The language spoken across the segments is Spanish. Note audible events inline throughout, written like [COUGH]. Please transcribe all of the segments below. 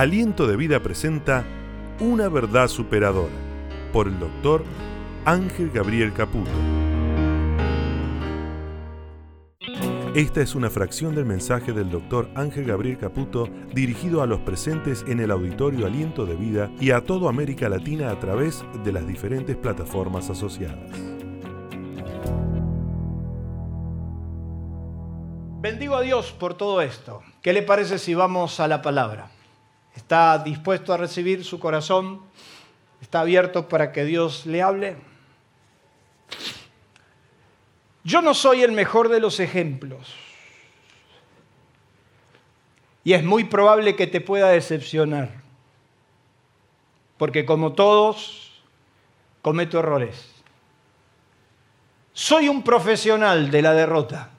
Aliento de Vida presenta Una verdad superadora por el doctor Ángel Gabriel Caputo. Esta es una fracción del mensaje del doctor Ángel Gabriel Caputo dirigido a los presentes en el auditorio Aliento de Vida y a toda América Latina a través de las diferentes plataformas asociadas. Bendigo a Dios por todo esto. ¿Qué le parece si vamos a la palabra? ¿Está dispuesto a recibir su corazón? ¿Está abierto para que Dios le hable? Yo no soy el mejor de los ejemplos. Y es muy probable que te pueda decepcionar. Porque como todos, cometo errores. Soy un profesional de la derrota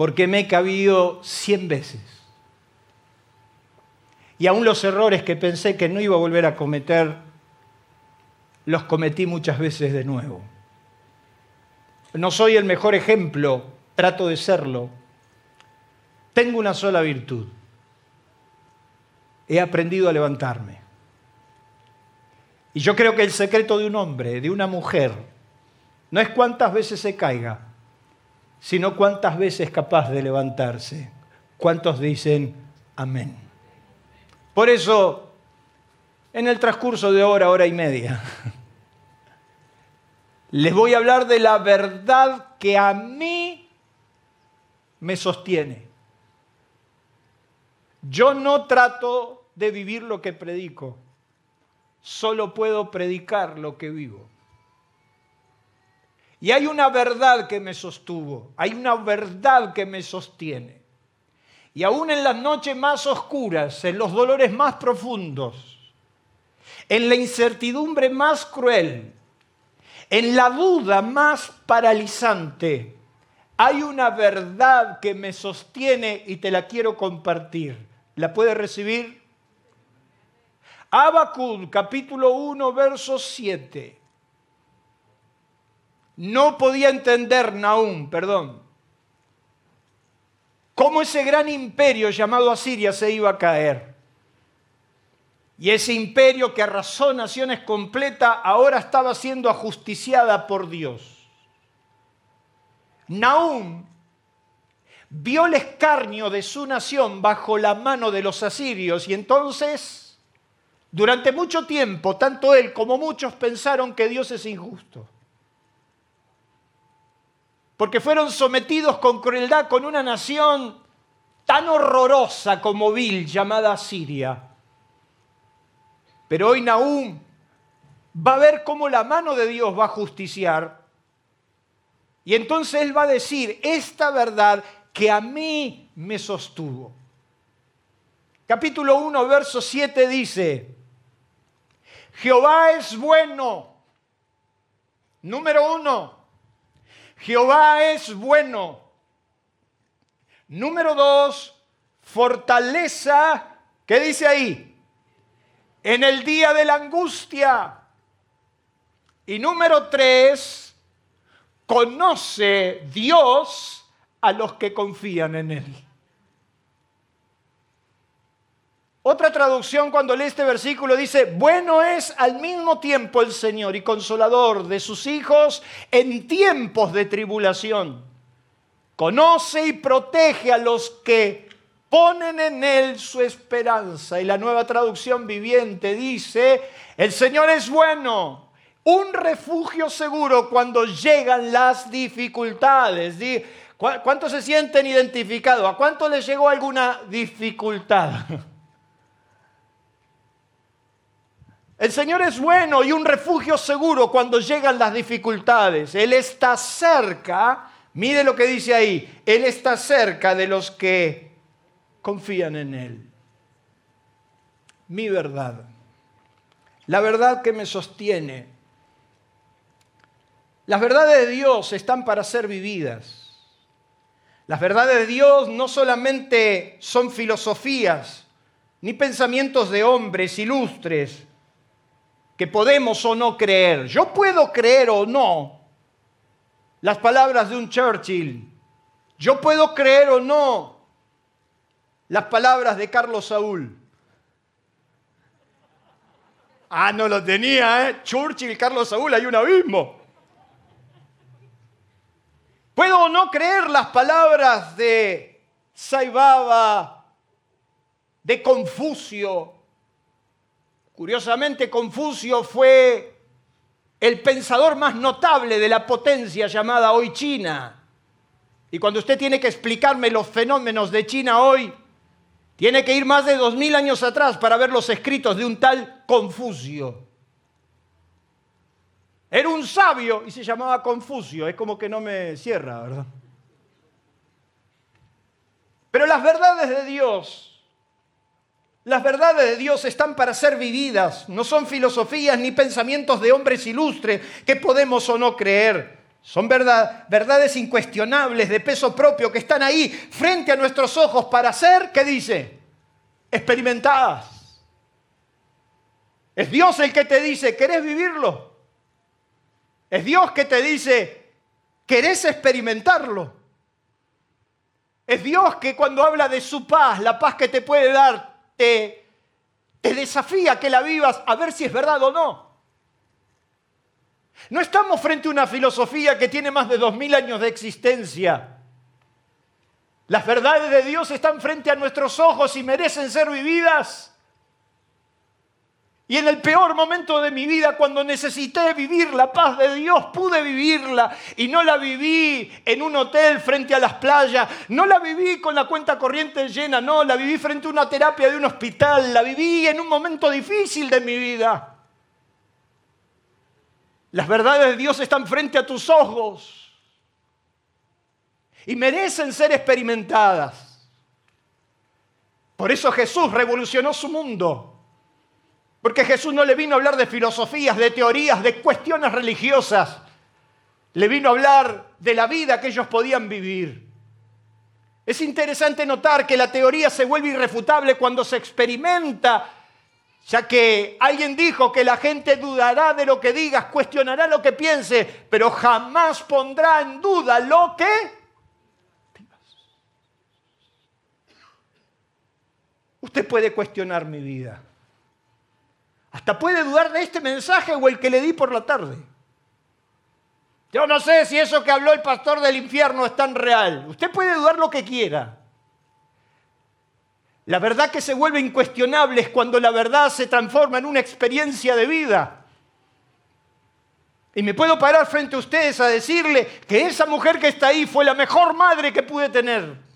porque me he cabido cien veces. Y aún los errores que pensé que no iba a volver a cometer, los cometí muchas veces de nuevo. No soy el mejor ejemplo, trato de serlo. Tengo una sola virtud. He aprendido a levantarme. Y yo creo que el secreto de un hombre, de una mujer, no es cuántas veces se caiga, sino cuántas veces capaz de levantarse. ¿Cuántos dicen amén? Por eso, en el transcurso de hora, hora y media, [LAUGHS] les voy a hablar de la verdad que a mí me sostiene. Yo no trato de vivir lo que predico, solo puedo predicar lo que vivo. Y hay una verdad que me sostuvo, hay una verdad que me sostiene. Y aún en las noches más oscuras, en los dolores más profundos, en la incertidumbre más cruel, en la duda más paralizante, hay una verdad que me sostiene y te la quiero compartir. ¿La puedes recibir? Abacud, capítulo 1, verso 7 no podía entender Naúm, perdón, cómo ese gran imperio llamado Asiria se iba a caer. Y ese imperio que arrasó naciones completas ahora estaba siendo ajusticiada por Dios. Naúm vio el escarnio de su nación bajo la mano de los asirios y entonces, durante mucho tiempo, tanto él como muchos pensaron que Dios es injusto porque fueron sometidos con crueldad con una nación tan horrorosa como vil llamada Siria. Pero hoy Nahum va a ver cómo la mano de Dios va a justiciar y entonces él va a decir esta verdad que a mí me sostuvo. Capítulo 1, verso 7 dice, Jehová es bueno. Número uno, Jehová es bueno. Número dos, fortaleza, ¿qué dice ahí? En el día de la angustia. Y número tres, conoce Dios a los que confían en Él. Otra traducción cuando lee este versículo dice, bueno es al mismo tiempo el Señor y consolador de sus hijos en tiempos de tribulación. Conoce y protege a los que ponen en Él su esperanza. Y la nueva traducción viviente dice, el Señor es bueno, un refugio seguro cuando llegan las dificultades. ¿Cuántos se sienten identificados? ¿A cuánto les llegó alguna dificultad? [LAUGHS] El Señor es bueno y un refugio seguro cuando llegan las dificultades. Él está cerca, mire lo que dice ahí, Él está cerca de los que confían en Él. Mi verdad, la verdad que me sostiene. Las verdades de Dios están para ser vividas. Las verdades de Dios no solamente son filosofías, ni pensamientos de hombres ilustres, que podemos o no creer. Yo puedo creer o no las palabras de un Churchill. Yo puedo creer o no las palabras de Carlos Saúl. Ah, no lo tenía, ¿eh? Churchill, Carlos Saúl, hay un abismo. Puedo no creer las palabras de Saibaba, de Confucio. Curiosamente, Confucio fue el pensador más notable de la potencia llamada hoy China. Y cuando usted tiene que explicarme los fenómenos de China hoy, tiene que ir más de dos mil años atrás para ver los escritos de un tal Confucio. Era un sabio y se llamaba Confucio. Es como que no me cierra, ¿verdad? Pero las verdades de Dios, las verdades de Dios están para ser vividas. No son filosofías ni pensamientos de hombres ilustres que podemos o no creer. Son verdades incuestionables, de peso propio, que están ahí frente a nuestros ojos para ser, ¿qué dice? Experimentadas. Es Dios el que te dice, ¿querés vivirlo? Es Dios que te dice, ¿querés experimentarlo? Es Dios que cuando habla de su paz, la paz que te puede dar, te, desafía que la vivas a ver si es verdad o no. No estamos frente a una filosofía que tiene más de dos mil años de existencia. Las verdades de Dios están frente a nuestros ojos y merecen ser vividas. Y en el peor momento de mi vida, cuando necesité vivir la paz de Dios, pude vivirla. Y no la viví en un hotel frente a las playas, no la viví con la cuenta corriente llena, no, la viví frente a una terapia de un hospital, la viví en un momento difícil de mi vida. Las verdades de Dios están frente a tus ojos y merecen ser experimentadas. Por eso Jesús revolucionó su mundo. Porque Jesús no le vino a hablar de filosofías, de teorías, de cuestiones religiosas. Le vino a hablar de la vida que ellos podían vivir. Es interesante notar que la teoría se vuelve irrefutable cuando se experimenta ya que alguien dijo que la gente dudará de lo que digas, cuestionará lo que piense, pero jamás pondrá en duda lo que Usted puede cuestionar mi vida. Hasta puede dudar de este mensaje o el que le di por la tarde. Yo no sé si eso que habló el pastor del infierno es tan real. Usted puede dudar lo que quiera. La verdad que se vuelve incuestionable es cuando la verdad se transforma en una experiencia de vida. Y me puedo parar frente a ustedes a decirle que esa mujer que está ahí fue la mejor madre que pude tener.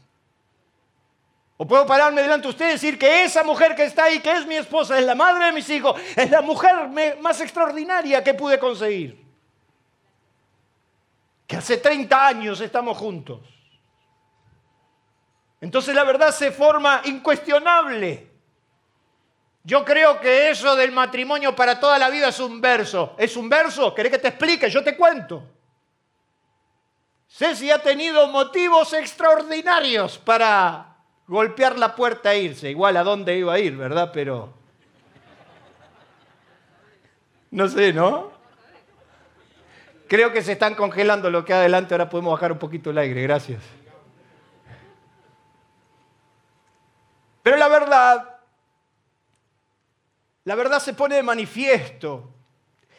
O puedo pararme delante de ustedes y decir que esa mujer que está ahí, que es mi esposa, es la madre de mis hijos, es la mujer más extraordinaria que pude conseguir. Que hace 30 años estamos juntos. Entonces la verdad se forma incuestionable. Yo creo que eso del matrimonio para toda la vida es un verso. ¿Es un verso? ¿Querés que te explique? Yo te cuento. Ceci ha tenido motivos extraordinarios para golpear la puerta e irse. Igual a dónde iba a ir, ¿verdad? Pero... No sé, ¿no? Creo que se están congelando lo que adelante. Ahora podemos bajar un poquito el aire. Gracias. Pero la verdad, la verdad se pone de manifiesto.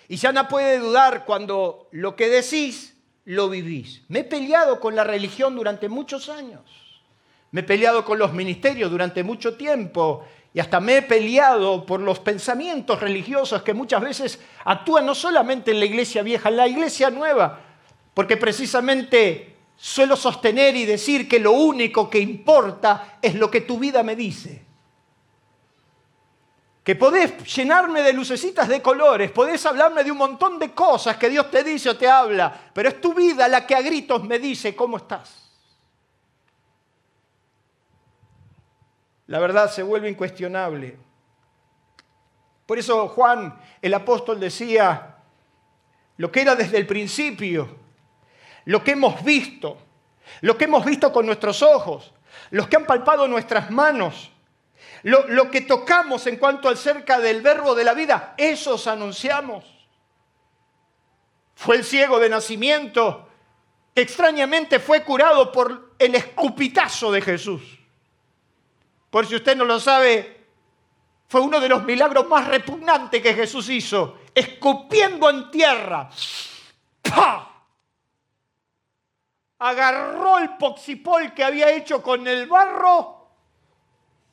Y ya no puede dudar cuando lo que decís lo vivís. Me he peleado con la religión durante muchos años. Me he peleado con los ministerios durante mucho tiempo. Y hasta me he peleado por los pensamientos religiosos que muchas veces actúan no solamente en la iglesia vieja, en la iglesia nueva. Porque precisamente suelo sostener y decir que lo único que importa es lo que tu vida me dice. Que podés llenarme de lucecitas de colores, podés hablarme de un montón de cosas que Dios te dice o te habla, pero es tu vida la que a gritos me dice cómo estás. La verdad se vuelve incuestionable. Por eso Juan, el apóstol, decía, lo que era desde el principio, lo que hemos visto, lo que hemos visto con nuestros ojos, los que han palpado nuestras manos, lo, que tocamos en cuanto al cerca del verbo de la vida, esos anunciamos. Fue el ciego de nacimiento que extrañamente fue curado por el escupitazo de Jesús. Por si usted no lo sabe, fue uno de los milagros más repugnantes que Jesús hizo, escupiendo en tierra. ¡Pah! Agarró el poxipol que había hecho con el barro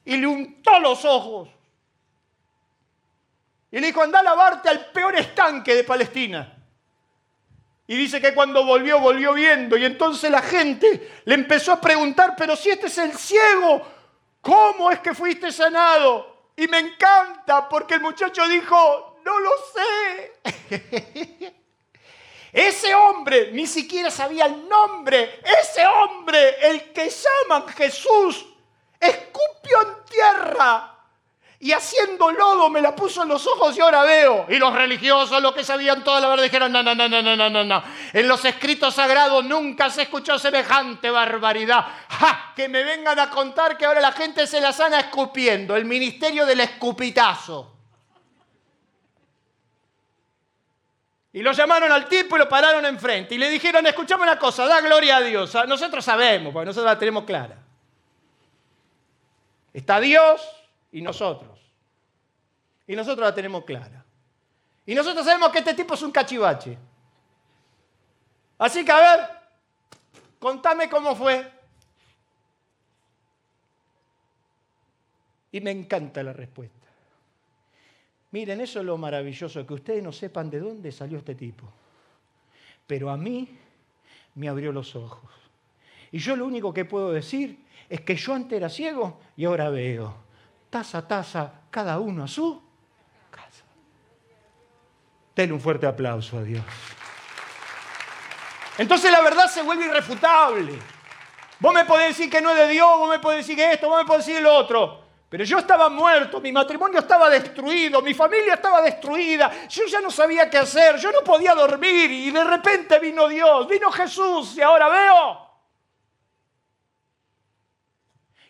y le untó los ojos. Y le dijo, anda a lavarte al peor estanque de Palestina. Y dice que cuando volvió, volvió viendo. Y entonces la gente le empezó a preguntar, pero si este es el ciego, ¿cómo es que fuiste sanado? Y me encanta porque el muchacho dijo, no lo sé. [LAUGHS] Ese hombre ni siquiera sabía el nombre. Ese hombre, el que llaman Jesús, escupió en tierra y haciendo lodo me la puso en los ojos y ahora veo. Y los religiosos, los que sabían toda la verdad, dijeron, no, no, no, no, no, no, no. En los escritos sagrados nunca se escuchó semejante barbaridad. ¡Ja! Que me vengan a contar que ahora la gente se la sana escupiendo. El ministerio del escupitazo. Y lo llamaron al tipo y lo pararon enfrente. Y le dijeron, escuchame una cosa, da gloria a Dios. Nosotros sabemos, porque nosotros la tenemos clara. Está Dios y nosotros. Y nosotros la tenemos clara. Y nosotros sabemos que este tipo es un cachivache. Así que a ver, contame cómo fue. Y me encanta la respuesta. Miren, eso es lo maravilloso, que ustedes no sepan de dónde salió este tipo. Pero a mí me abrió los ojos. Y yo lo único que puedo decir es que yo antes era ciego y ahora veo. Taza a taza, cada uno a su Denle un fuerte aplauso a Dios. Entonces la verdad se vuelve irrefutable. Vos me podés decir que no es de Dios, vos me podés decir que esto, vos me podés decir lo otro. Pero yo estaba muerto, mi matrimonio estaba destruido, mi familia estaba destruida, yo ya no sabía qué hacer, yo no podía dormir y de repente vino Dios, vino Jesús y ahora veo.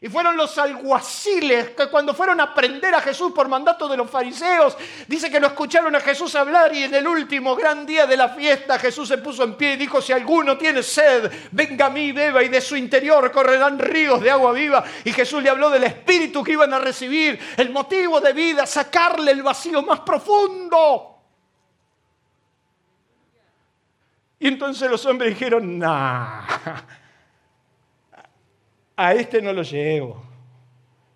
Y fueron los alguaciles que cuando fueron a prender a Jesús por mandato de los fariseos, dice que lo escucharon a Jesús hablar y en el último gran día de la fiesta Jesús se puso en pie y dijo, si alguno tiene sed, venga a mí, beba y de su interior correrán ríos de agua viva. Y Jesús le habló del espíritu que iban a recibir, el motivo de vida, sacarle el vacío más profundo. Y entonces los hombres dijeron, nah a este no lo llevo.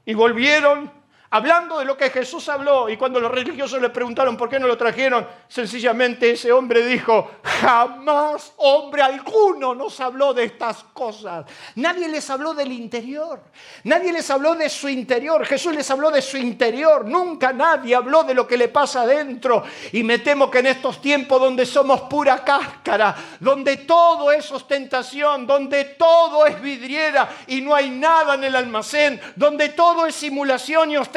Y volvieron hablando de lo que Jesús habló. Y cuando los religiosos le preguntaron por qué no lo trajeron, sencillamente ese hombre dijo, jamás hombre alguno nos habló de estas cosas. Nadie les habló del interior. Nadie les habló de su interior. Jesús les habló de su interior. Nunca nadie habló de lo que le pasa adentro. Y me temo que en estos tiempos donde somos pura cáscara, donde todo es ostentación, donde todo es vidriera y no hay nada en el almacén, donde todo es simulación y ostentación,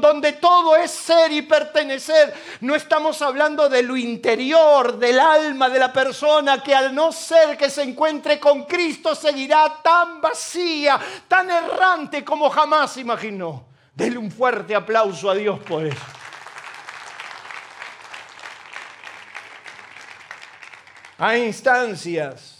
donde todo es ser y pertenecer. No estamos hablando de lo interior, del alma de la persona que al no ser que se encuentre con Cristo seguirá tan vacía, tan errante como jamás imaginó. Denle un fuerte aplauso a Dios por eso. Hay instancias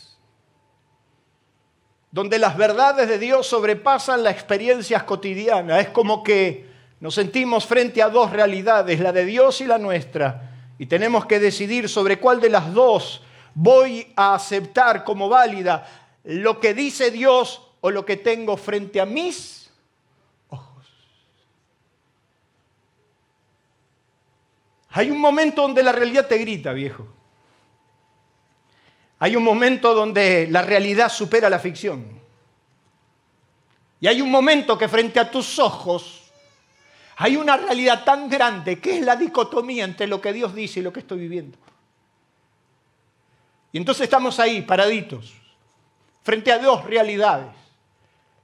donde las verdades de Dios sobrepasan las experiencias cotidianas. Es como que nos sentimos frente a dos realidades, la de Dios y la nuestra, y tenemos que decidir sobre cuál de las dos voy a aceptar como válida, lo que dice Dios o lo que tengo frente a mis ojos. Hay un momento donde la realidad te grita, viejo. Hay un momento donde la realidad supera la ficción. Y hay un momento que frente a tus ojos hay una realidad tan grande que es la dicotomía entre lo que Dios dice y lo que estoy viviendo. Y entonces estamos ahí, paraditos, frente a dos realidades.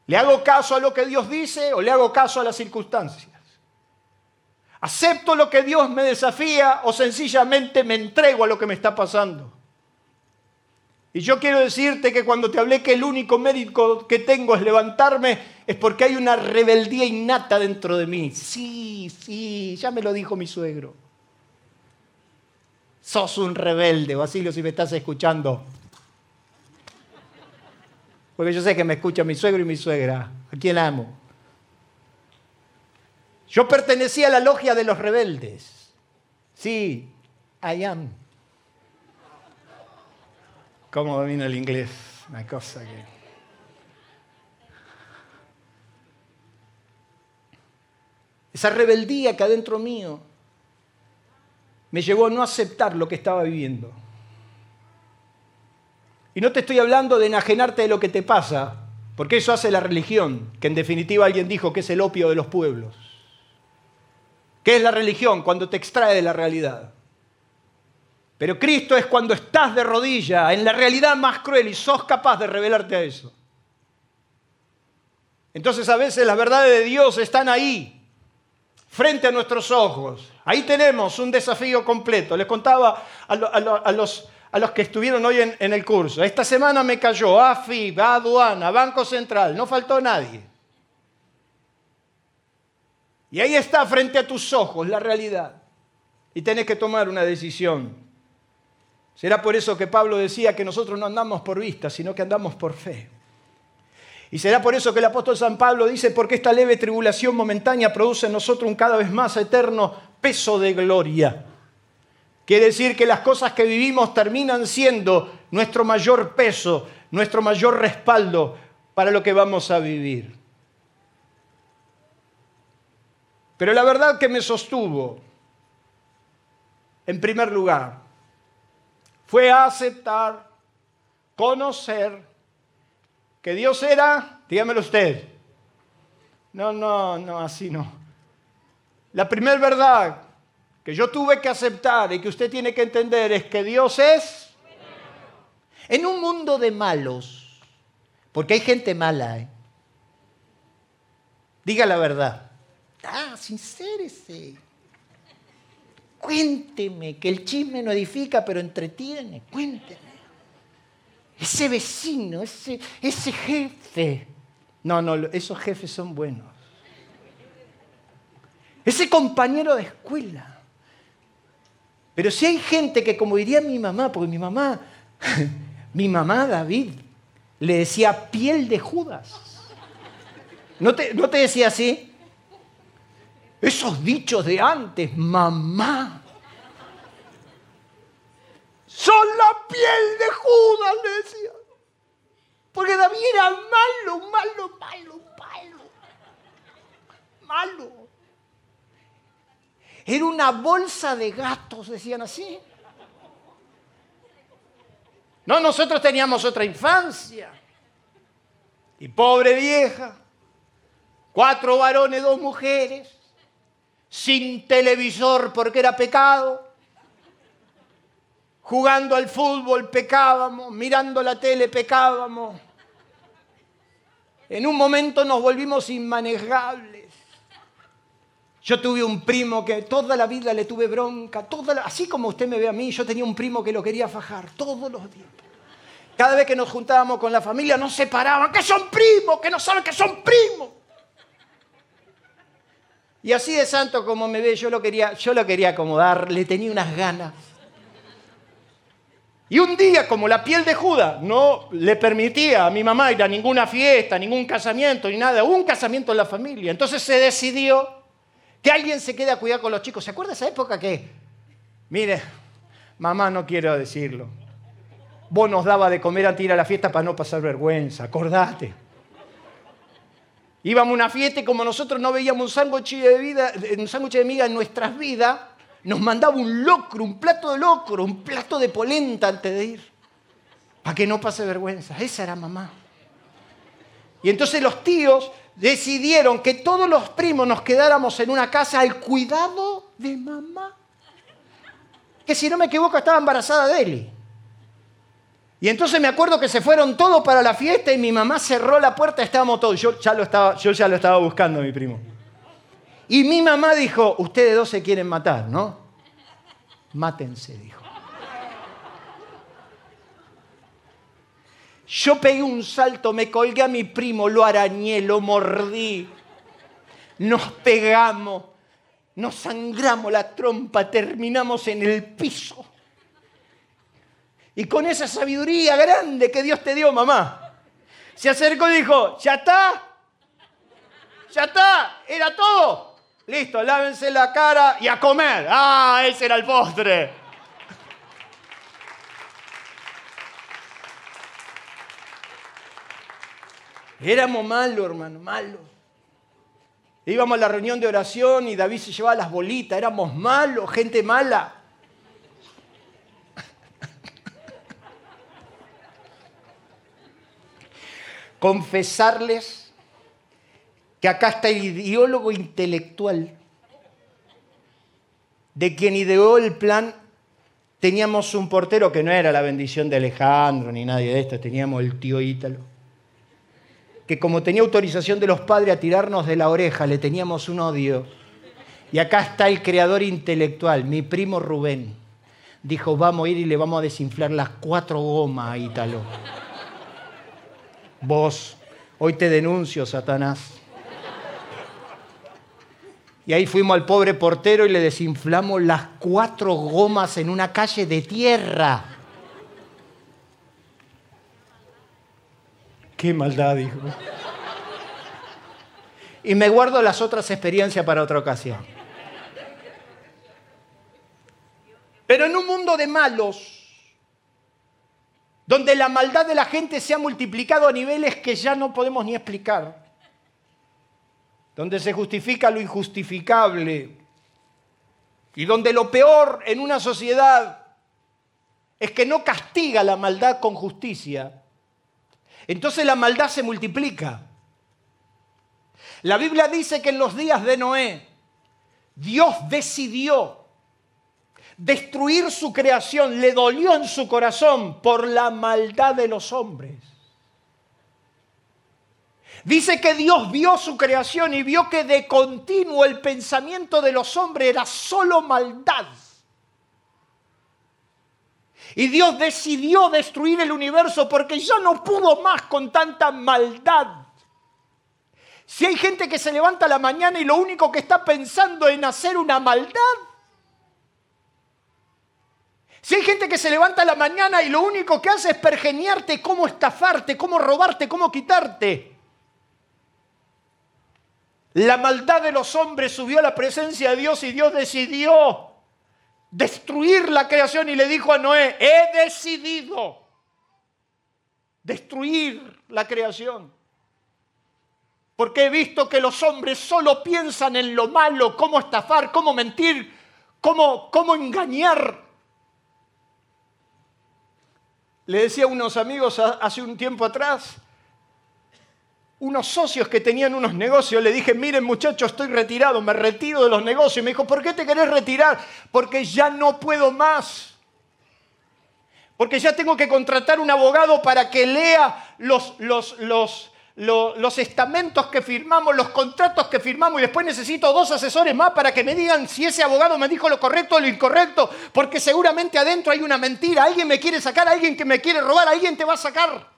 ¿Le hago caso a lo que Dios dice o le hago caso a las circunstancias? ¿Acepto lo que Dios me desafía o sencillamente me entrego a lo que me está pasando? Y yo quiero decirte que cuando te hablé que el único mérito que tengo es levantarme, es porque hay una rebeldía innata dentro de mí. Sí, sí, ya me lo dijo mi suegro. Sos un rebelde, Basilio, si me estás escuchando. Porque yo sé que me escucha mi suegro y mi suegra, a quien amo. Yo pertenecía a la logia de los rebeldes. Sí, I am. ¿Cómo domina el inglés? Una cosa que... Esa rebeldía que adentro mío me llevó a no aceptar lo que estaba viviendo. Y no te estoy hablando de enajenarte de lo que te pasa, porque eso hace la religión, que en definitiva alguien dijo que es el opio de los pueblos. ¿Qué es la religión? Cuando te extrae de la realidad. Pero Cristo es cuando estás de rodilla en la realidad más cruel y sos capaz de revelarte a eso. Entonces a veces las verdades de Dios están ahí, frente a nuestros ojos. Ahí tenemos un desafío completo. Les contaba a, los, que estuvieron hoy en, el curso. Esta semana me cayó AFIB, Aduana, Banco Central, no faltó nadie. Y ahí está frente a tus ojos la realidad. Y tenés que tomar una decisión. Será por eso que Pablo decía que nosotros no andamos por vista, sino que andamos por fe. Y será por eso que el apóstol San Pablo dice, porque esta leve tribulación momentánea produce en nosotros un cada vez más eterno peso de gloria. Quiere decir que las cosas que vivimos terminan siendo nuestro mayor peso, nuestro mayor respaldo para lo que vamos a vivir. Pero la verdad que me sostuvo, en primer lugar, fue aceptar, conocer, que Dios era, dígamelo usted. No, no, no, así no. La primera verdad que yo tuve que aceptar y que usted tiene que entender es que Dios es en un mundo de malos, porque hay gente mala. ¿eh? Diga la verdad. Ah, sincérese. Cuénteme, que el chisme no edifica, pero entretiene. Cuénteme ese vecino, ese, ese jefe. No, no, esos jefes son buenos. Ese compañero de escuela. Pero si hay gente que, como diría mi mamá, porque mi mamá, [LAUGHS] mi mamá David, le decía piel de Judas. ¿No te, ¿No te decía así? Esos dichos de antes, mamá. Son la piel de Judas, le decía. Porque David era malo, malo, malo, malo. Malo. Era una bolsa de gatos, decían así. No, nosotros teníamos otra infancia. Y pobre vieja, cuatro varones, dos mujeres, sin televisor porque era pecado Jugando al fútbol pecábamos, mirando la tele pecábamos. En un momento nos volvimos inmanejables. Yo tuve un primo que toda la vida le tuve bronca, así como usted me ve a mí, yo tenía un primo que lo quería fajar todos los días. Cada vez que nos juntábamos con la familia nos separaban, que son primos, que no saben que son primos. Y así de santo como me ve, yo lo quería, yo lo quería acomodar, le tenía unas ganas. Y un día, como la piel de Judas no le permitía a mi mamá ir a ninguna fiesta, ningún casamiento, ni nada, un casamiento en la familia. Entonces se decidió que alguien se quede a cuidar con los chicos. ¿Se acuerda esa época que, mire, mamá no quiero decirlo, vos nos daba de comer de ir a la fiesta para no pasar vergüenza, acordate. Íbamos a una fiesta y como nosotros no veíamos un sándwich de, vida, un sándwich de miga en nuestras vidas, nos mandaba un locro, un plato de locro, un plato de polenta antes de ir, para que no pase vergüenza. Esa era mamá. Y entonces los tíos decidieron que todos los primos nos quedáramos en una casa al cuidado de mamá. Que si no me equivoco estaba embarazada de él. Y entonces me acuerdo que se fueron todos para la fiesta y mi mamá cerró la puerta, estábamos todos. Yo ya lo estaba, yo ya lo estaba buscando, mi primo. Y mi mamá dijo, ustedes dos se quieren matar, ¿no? Mátense, dijo. Yo pegué un salto, me colgué a mi primo, lo arañé, lo mordí. Nos pegamos, nos sangramos la trompa, terminamos en el piso. Y con esa sabiduría grande que Dios te dio, mamá, se acercó y dijo, ya está, ya está, era todo. Listo, lávense la cara y a comer. Ah, ese era el postre. Éramos malos, hermano, malos. Íbamos a la reunión de oración y David se llevaba las bolitas. Éramos malos, gente mala. Confesarles que acá está el ideólogo intelectual de quien ideó el plan. Teníamos un portero que no era la bendición de Alejandro ni nadie de esto, teníamos el tío Ítalo, que como tenía autorización de los padres a tirarnos de la oreja, le teníamos un odio. Y acá está el creador intelectual, mi primo Rubén. Dijo, vamos a ir y le vamos a desinflar las cuatro gomas a Ítalo. Vos, hoy te denuncio, Satanás. Y ahí fuimos al pobre portero y le desinflamos las cuatro gomas en una calle de tierra. Qué maldad, dijo. Y me guardo las otras experiencias para otra ocasión. Pero en un mundo de malos, donde la maldad de la gente se ha multiplicado a niveles que ya no podemos ni explicar, donde se justifica lo injustificable y donde lo peor en una sociedad es que no castiga la maldad con justicia, entonces la maldad se multiplica. La Biblia dice que en los días de Noé Dios decidió destruir su creación, le dolió en su corazón por la maldad de los hombres. Dice que Dios vio su creación y vio que de continuo el pensamiento de los hombres era solo maldad. Y Dios decidió destruir el universo porque ya no pudo más con tanta maldad. Si hay gente que se levanta a la mañana y lo único que está pensando en hacer una maldad, si hay gente que se levanta la mañana y lo único que hace es pergeniarte, cómo estafarte, cómo robarte, cómo quitarte, la maldad de los hombres subió a la presencia de Dios y Dios decidió destruir la creación y le dijo a Noé, he decidido destruir la creación. Porque he visto que los hombres solo piensan en lo malo, cómo estafar, cómo mentir, cómo, cómo engañar. Le decía a unos amigos hace un tiempo atrás, unos socios que tenían unos negocios, le dije, miren muchachos, estoy retirado, me retiro de los negocios. Me dijo, ¿por qué te querés retirar? Porque ya no puedo más. Porque ya tengo que contratar un abogado para que lea los, los, los, los, estamentos que firmamos, los contratos que firmamos y después necesito dos asesores más para que me digan si ese abogado me dijo lo correcto o lo incorrecto, porque seguramente adentro hay una mentira, alguien me quiere sacar, alguien que me quiere robar, alguien te va a sacar.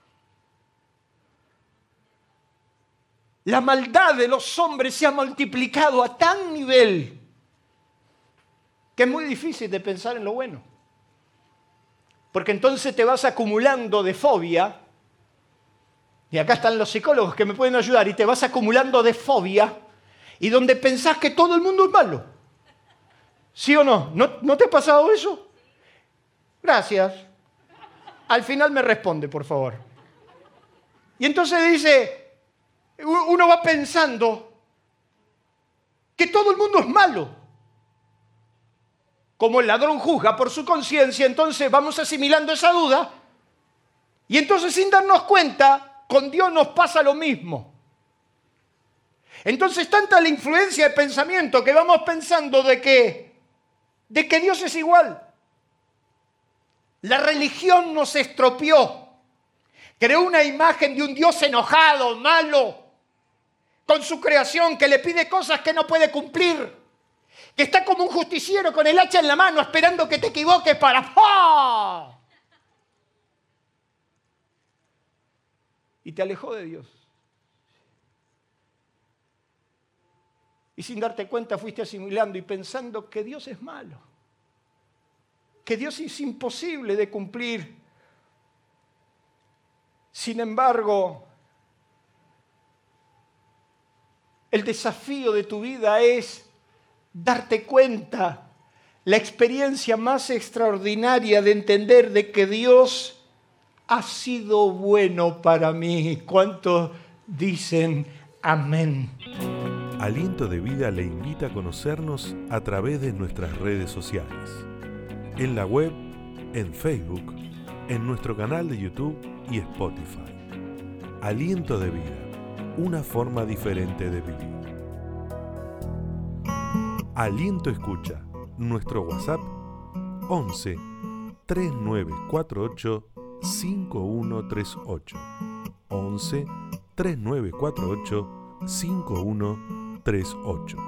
La maldad de los hombres se ha multiplicado a tal nivel que es muy difícil de pensar en lo bueno. Porque entonces te vas acumulando de fobia, y acá están los psicólogos que me pueden ayudar, y te vas acumulando de fobia, y donde pensás que todo el mundo es malo. ¿Sí o no? ¿No, ¿No te ha pasado eso? Gracias. Al final me responde, por favor. Y entonces dice, uno va pensando que todo el mundo es malo. Como el ladrón juzga por su conciencia, entonces vamos asimilando esa duda y entonces sin darnos cuenta, con Dios nos pasa lo mismo. Entonces tanta la influencia de pensamiento que vamos pensando de que, de que Dios es igual. La religión nos estropeó. Creó una imagen de un Dios enojado, malo, con su creación, que le pide cosas que no puede cumplir, que está como un justiciero con el hacha en la mano esperando que te equivoques para... ¡fa! Y te alejó de Dios. Y sin darte cuenta fuiste asimilando y pensando que Dios es malo, que Dios es imposible de cumplir. Sin embargo, El desafío de tu vida es darte cuenta la experiencia más extraordinaria de entender de que Dios ha sido bueno para mí. ¿Cuántos dicen amén? Aliento de Vida le invita a conocernos a través de nuestras redes sociales. En la web, en Facebook, en nuestro canal de YouTube y Spotify. Aliento de Vida, una forma diferente de vivir. Aliento Escucha, nuestro WhatsApp 11 3948 5138 11 3948 5138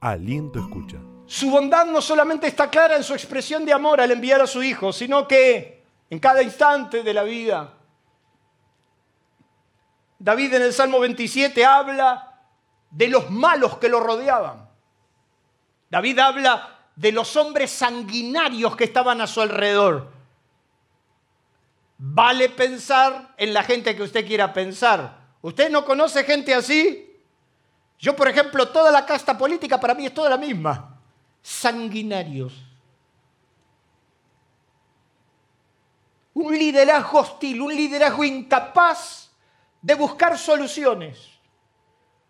Aliento Escucha. Su bondad no solamente está clara en su expresión de amor al enviar a su Hijo, sino que en cada instante de la vida. David en el Salmo 27 habla de los malos que lo rodeaban. David habla de los hombres sanguinarios que estaban a su alrededor. Vale pensar en la gente que usted quiera pensar. ¿Usted no conoce gente así? Yo, por ejemplo, toda la casta política para mí es toda la misma. Sanguinarios. Un liderazgo hostil, un liderazgo incapaz de buscar soluciones.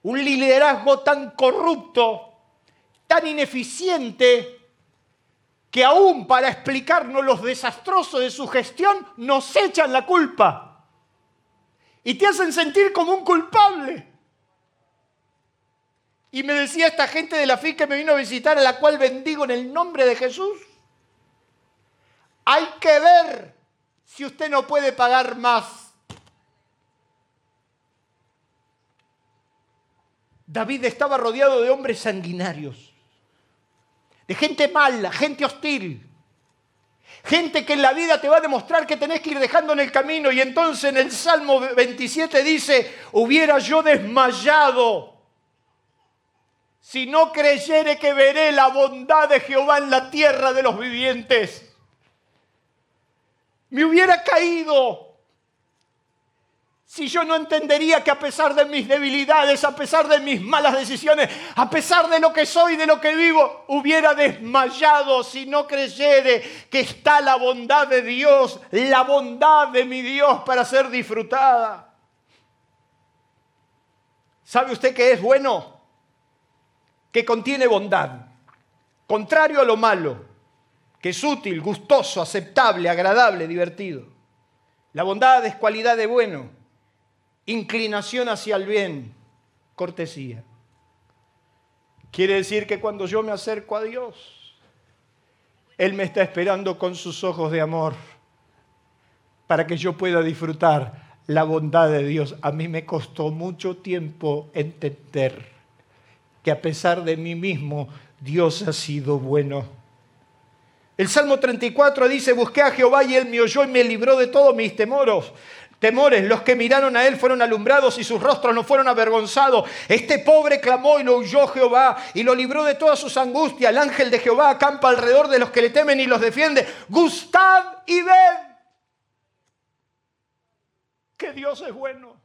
Un liderazgo tan corrupto, tan ineficiente, que aún para explicarnos los desastrosos de su gestión nos echan la culpa y te hacen sentir como un culpable. Y me decía esta gente de la FIC que me vino a visitar, a la cual bendigo en el nombre de Jesús, hay que ver si usted no puede pagar más. David estaba rodeado de hombres sanguinarios de gente mala, gente hostil. Gente que en la vida te va a demostrar que tenés que ir dejando en el camino. Y entonces en el Salmo 27 dice, hubiera yo desmayado si no creyere que veré la bondad de Jehová en la tierra de los vivientes. Me hubiera caído si yo no entendería que a pesar de mis debilidades, a pesar de mis malas decisiones, a pesar de lo que soy, de lo que vivo, hubiera desmayado si no creyere que está la bondad de Dios, la bondad de mi Dios para ser disfrutada. ¿Sabe usted qué es bueno? Que contiene bondad, contrario a lo malo, que es útil, gustoso, aceptable, agradable, divertido. La bondad es cualidad de bueno inclinación hacia el bien, cortesía. Quiere decir que cuando yo me acerco a Dios, Él me está esperando con sus ojos de amor para que yo pueda disfrutar la bondad de Dios. A mí me costó mucho tiempo entender que a pesar de mí mismo, Dios ha sido bueno. El Salmo 34 dice, busqué a Jehová y él me oyó y me libró de todos mis temoros temores. Los que miraron a él fueron alumbrados y sus rostros no fueron avergonzados. Este pobre clamó y lo huyó Jehová y lo libró de todas sus angustias. El ángel de Jehová acampa alrededor de los que le temen y los defiende. Gustad y ved que Dios es bueno.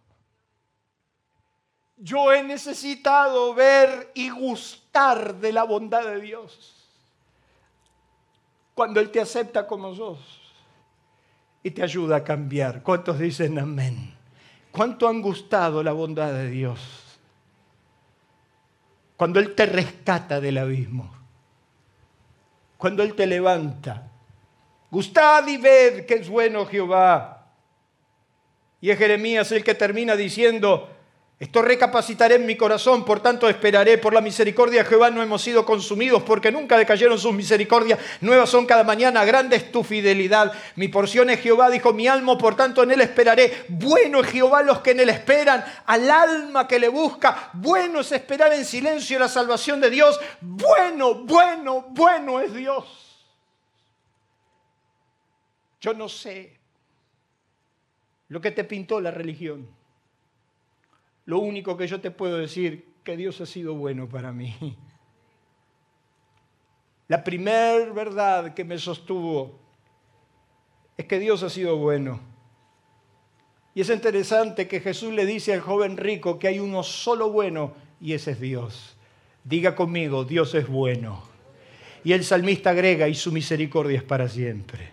Yo he necesitado ver y gustar de la bondad de Dios. Cuando Él te acepta como sos y te ayuda a cambiar. ¿Cuántos dicen amén? ¿Cuánto han gustado la bondad de Dios? Cuando Él te rescata del abismo. Cuando Él te levanta. Gustad y ved que es bueno Jehová. Y es Jeremías el que termina diciendo, esto recapacitaré en mi corazón, por tanto esperaré. Por la misericordia de Jehová no hemos sido consumidos, porque nunca decayeron sus misericordias. Nuevas son cada mañana, grande es tu fidelidad. Mi porción es Jehová, dijo mi alma, por tanto en él esperaré. Bueno es Jehová los que en él esperan, al alma que le busca. Bueno es esperar en silencio la salvación de Dios. Bueno, bueno, bueno es Dios. Yo no sé lo que te pintó la religión. Lo único que yo te puedo decir, que Dios ha sido bueno para mí. La primer verdad que me sostuvo es que Dios ha sido bueno. Y es interesante que Jesús le dice al joven rico que hay uno solo bueno y ese es Dios. Diga conmigo, Dios es bueno. Y el salmista agrega, y su misericordia es para siempre.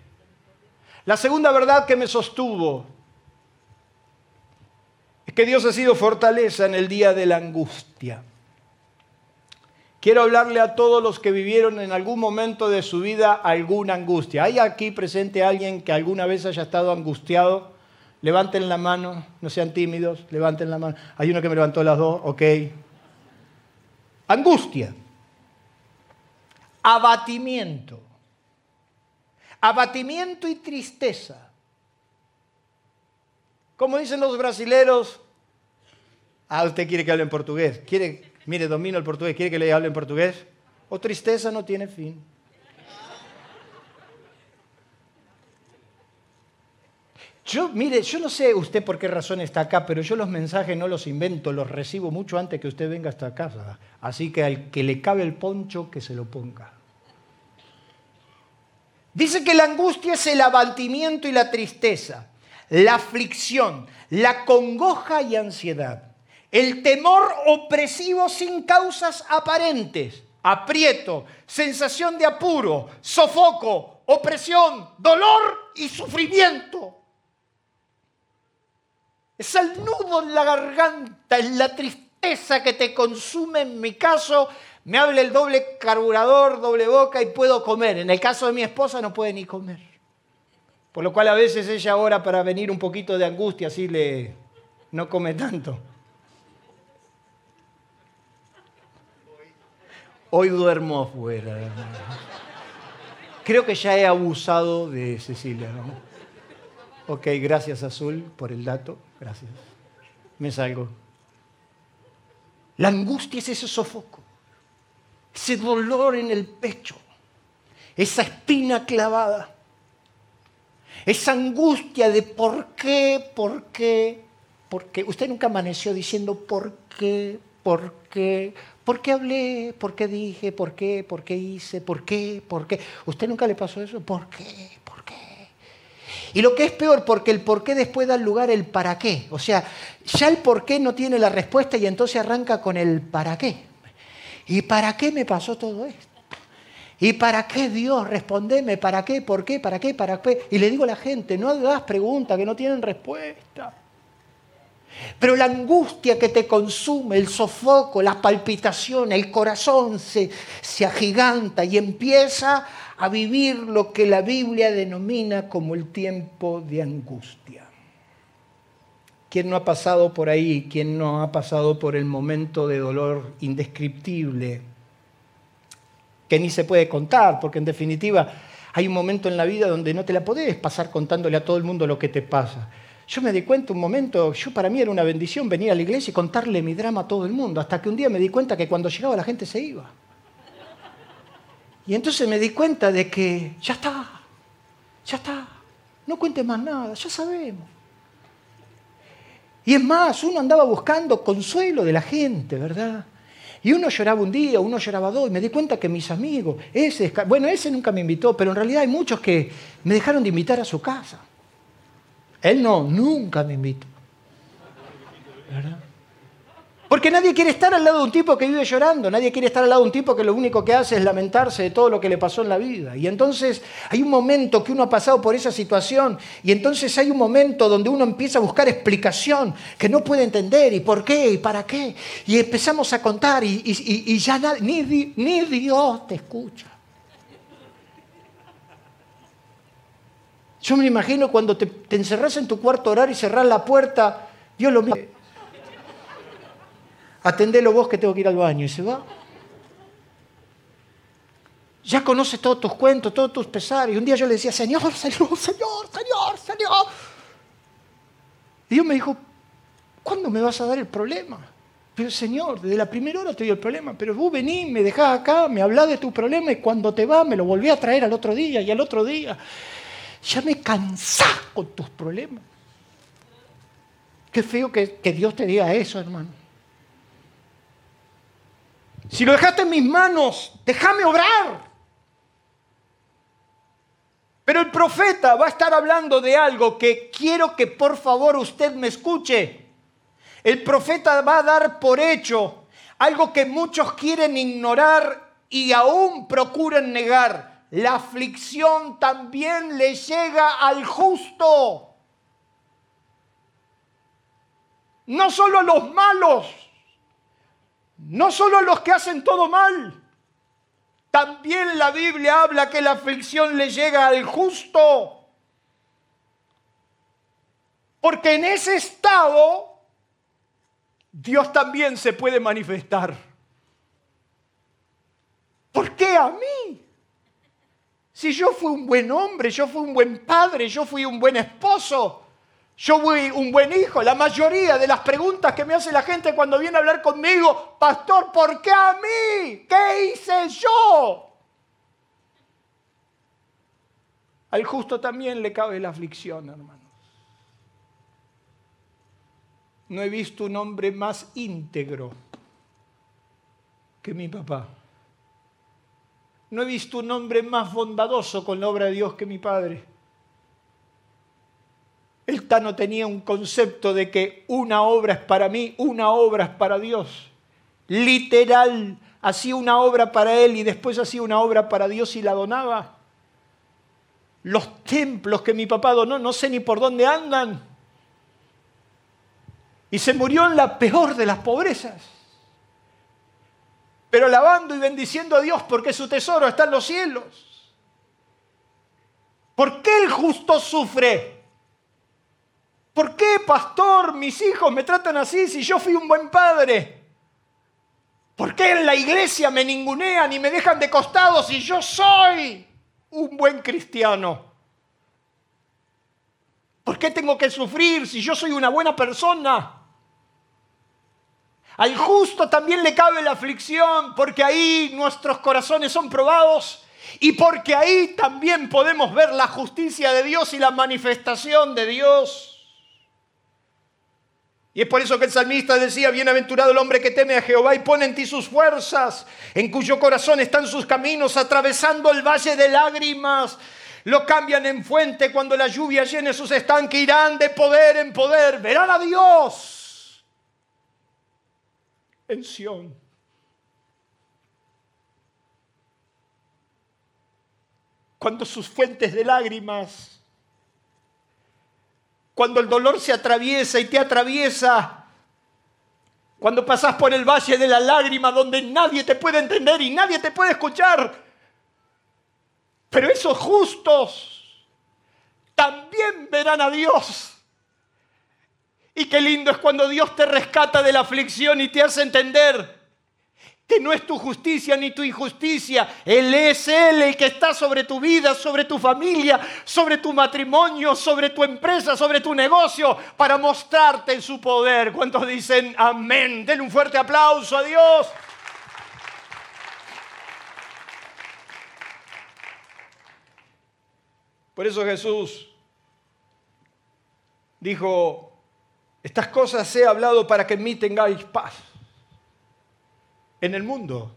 La segunda verdad que me sostuvo es que Dios ha sido fortaleza en el día de la angustia. Quiero hablarle a todos los que vivieron en algún momento de su vida alguna angustia. ¿Hay aquí presente alguien que alguna vez haya estado angustiado? Levanten la mano, no sean tímidos, levanten la mano. Hay uno que me levantó las dos, ok. Angustia, abatimiento, abatimiento y tristeza. Como dicen los brasileros, ah, usted quiere que hable en portugués, quiere, mire, domino el portugués, quiere que le hable en portugués, o tristeza no tiene fin. Yo, mire, yo no sé usted por qué razón está acá, pero yo los mensajes no los invento, los recibo mucho antes que usted venga hasta casa. Así que al que le cabe el poncho, que se lo ponga. Dice que la angustia es el abatimiento y la tristeza, la aflicción, la congoja y ansiedad, el temor opresivo sin causas aparentes, aprieto, sensación de apuro, sofoco, opresión, dolor y sufrimiento. Es el nudo en la garganta, es la tristeza que te consume. En mi caso, me habla el doble carburador, doble boca y puedo comer. En el caso de mi esposa no puede ni comer. Por lo cual a veces ella ora para venir un poquito de angustia, así le no come tanto. Hoy duermo afuera. Creo que ya he abusado de Cecilia, ¿no? Ok, gracias Azul por el dato. Gracias. Me salgo. La angustia es ese sofoco, ese dolor en el pecho, esa espina clavada, esa angustia de por qué, por qué, por qué. Usted nunca amaneció diciendo por qué, por qué, por qué hablé, por qué dije, por qué, por qué hice, por qué, por qué. ¿Usted nunca le pasó eso? ¿Por qué? Y lo que es peor, porque el por qué después da lugar el para qué. O sea, ya el por qué no tiene la respuesta y entonces arranca con el para qué. ¿Y para qué me pasó todo esto? ¿Y para qué Dios? Respondeme, ¿para qué? ¿Por qué? ¿Para qué? ¿Para qué? Y le digo a la gente, no hagas preguntas que no tienen respuesta. Pero la angustia que te consume, el sofoco, la palpitación, el corazón se, se agiganta y empieza a vivir lo que la Biblia denomina como el tiempo de angustia. ¿Quién no ha pasado por ahí? ¿Quién no ha pasado por el momento de dolor indescriptible? Que ni se puede contar, porque en definitiva hay un momento en la vida donde no te la podés pasar contándole a todo el mundo lo que te pasa. Yo me di cuenta un momento, yo para mí era una bendición venir a la iglesia y contarle mi drama a todo el mundo, hasta que un día me di cuenta que cuando llegaba la gente se iba. Y entonces me di cuenta de que ya está, ya está, no cuente más nada, ya sabemos. Y es más, uno andaba buscando consuelo de la gente, ¿verdad? Y uno lloraba un día, uno lloraba dos, y me di cuenta que mis amigos, ese, bueno, ese nunca me invitó, pero en realidad hay muchos que me dejaron de invitar a su casa. Él no, nunca me invitó. ¿Verdad? Porque nadie quiere estar al lado de un tipo que vive llorando, nadie quiere estar al lado de un tipo que lo único que hace es lamentarse de todo lo que le pasó en la vida. Y entonces hay un momento que uno ha pasado por esa situación y entonces hay un momento donde uno empieza a buscar explicación que no puede entender y por qué y para qué. Y empezamos a contar y, ya ni, ni Dios te escucha. Yo me imagino cuando te, te en tu cuarto a orar y cerrás la puerta, Dios lo mira atendelo vos que tengo que ir al baño. Y se va. Ya conoces todos tus cuentos, todos tus pesares. Y un día yo le decía, Señor, Señor, Señor, Señor, Señor. Y Dios me dijo, ¿cuándo me vas a dar el problema? Pero Señor, desde la primera hora te dio el problema, pero vos venís, me dejás acá, me hablás de tu problema y cuando te vas me lo volví a traer al otro día y al otro día. Ya me cansás con tus problemas. Qué feo que Dios te diga eso, hermano. Si lo dejaste en mis manos, déjame obrar. Pero el profeta va a estar hablando de algo que quiero que por favor usted me escuche. El profeta va a dar por hecho algo que muchos quieren ignorar y aún procuran negar. La aflicción también le llega al justo. No solo a los malos, no solo los que hacen todo mal. También la Biblia habla que la aflicción le llega al justo. Porque en ese estado Dios también se puede manifestar. ¿Por qué a mí? Si yo fui un buen hombre, yo fui un buen padre, yo fui un buen esposo, yo fui un buen hijo. La mayoría de las preguntas que me hace la gente cuando viene a hablar conmigo, pastor, ¿por qué a mí? ¿Qué hice yo? Al justo también le cabe la aflicción, hermanos. No he visto un hombre más íntegro que mi papá. No he visto un hombre más bondadoso con la obra de Dios que mi padre. El Tano tenía un concepto de que una obra es para mí, una obra es para Dios. Literal, hacía una obra para él y después hacía una obra para Dios y la donaba. Los templos que mi papá donó, no sé ni por dónde andan. Y se murió en la peor de las pobrezas. Pero alabando y bendiciendo a Dios porque su tesoro está en los cielos. ¿Por qué el justo sufre? ¿Por qué, pastor, mis hijos me tratan así si yo fui un buen padre? ¿Por qué en la iglesia me ningunean y me dejan de costado si yo soy un buen cristiano? ¿Por qué tengo que sufrir si yo soy una buena persona? Al justo también le cabe la aflicción porque ahí nuestros corazones son probados y porque ahí también podemos ver la justicia de Dios y la manifestación de Dios. Y es por eso que el salmista decía, bienaventurado el hombre que teme a Jehová y pone en ti sus fuerzas, en cuyo corazón están sus caminos, atravesando el valle de lágrimas. Lo cambian en fuente cuando la lluvia llene sus estanques, irán de poder en poder, verán a Dios en Sión. Cuando sus fuentes de lágrimas cuando el dolor se atraviesa y te atraviesa, cuando pasas por el valle de la lágrima donde nadie te puede entender y nadie te puede escuchar. Pero esos justos también verán a Dios. Y qué lindo es cuando Dios te rescata de la aflicción y te hace entender que no es tu justicia ni tu injusticia. Él es Él el que está sobre tu vida, sobre tu familia, sobre tu matrimonio, sobre tu empresa, sobre tu negocio, para mostrarte su poder. ¿Cuántos dicen amén? Den un fuerte aplauso a Dios. Por eso Jesús dijo, estas cosas he hablado para que en mí tengáis paz en el mundo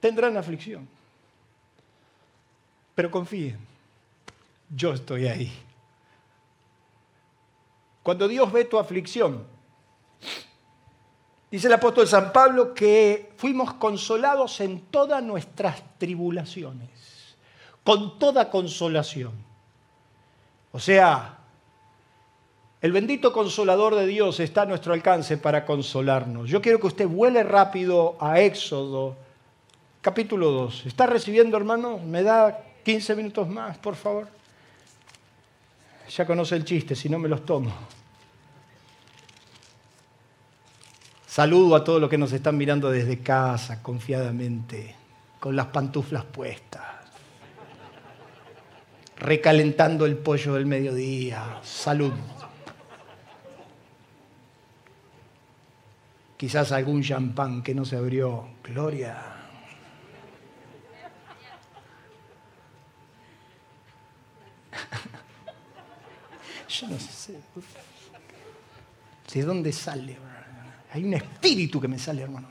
tendrán aflicción. Pero confíen, yo estoy ahí. Cuando Dios ve tu aflicción, dice el apóstol San Pablo que fuimos consolados en todas nuestras tribulaciones, con toda consolación. O sea, el bendito consolador de Dios está a nuestro alcance para consolarnos. Yo quiero que usted vuele rápido a Éxodo, capítulo 2. ¿Está recibiendo, hermano? ¿Me da 15 minutos más, por favor? Ya conoce el chiste, si no me los tomo. Saludo a todos los que nos están mirando desde casa, confiadamente, con las pantuflas puestas, recalentando el pollo del mediodía. Salud. Quizás algún champán que no se abrió. Gloria. [LAUGHS] Yo no sé. ¿De dónde sale? Hay un espíritu que me sale, hermano.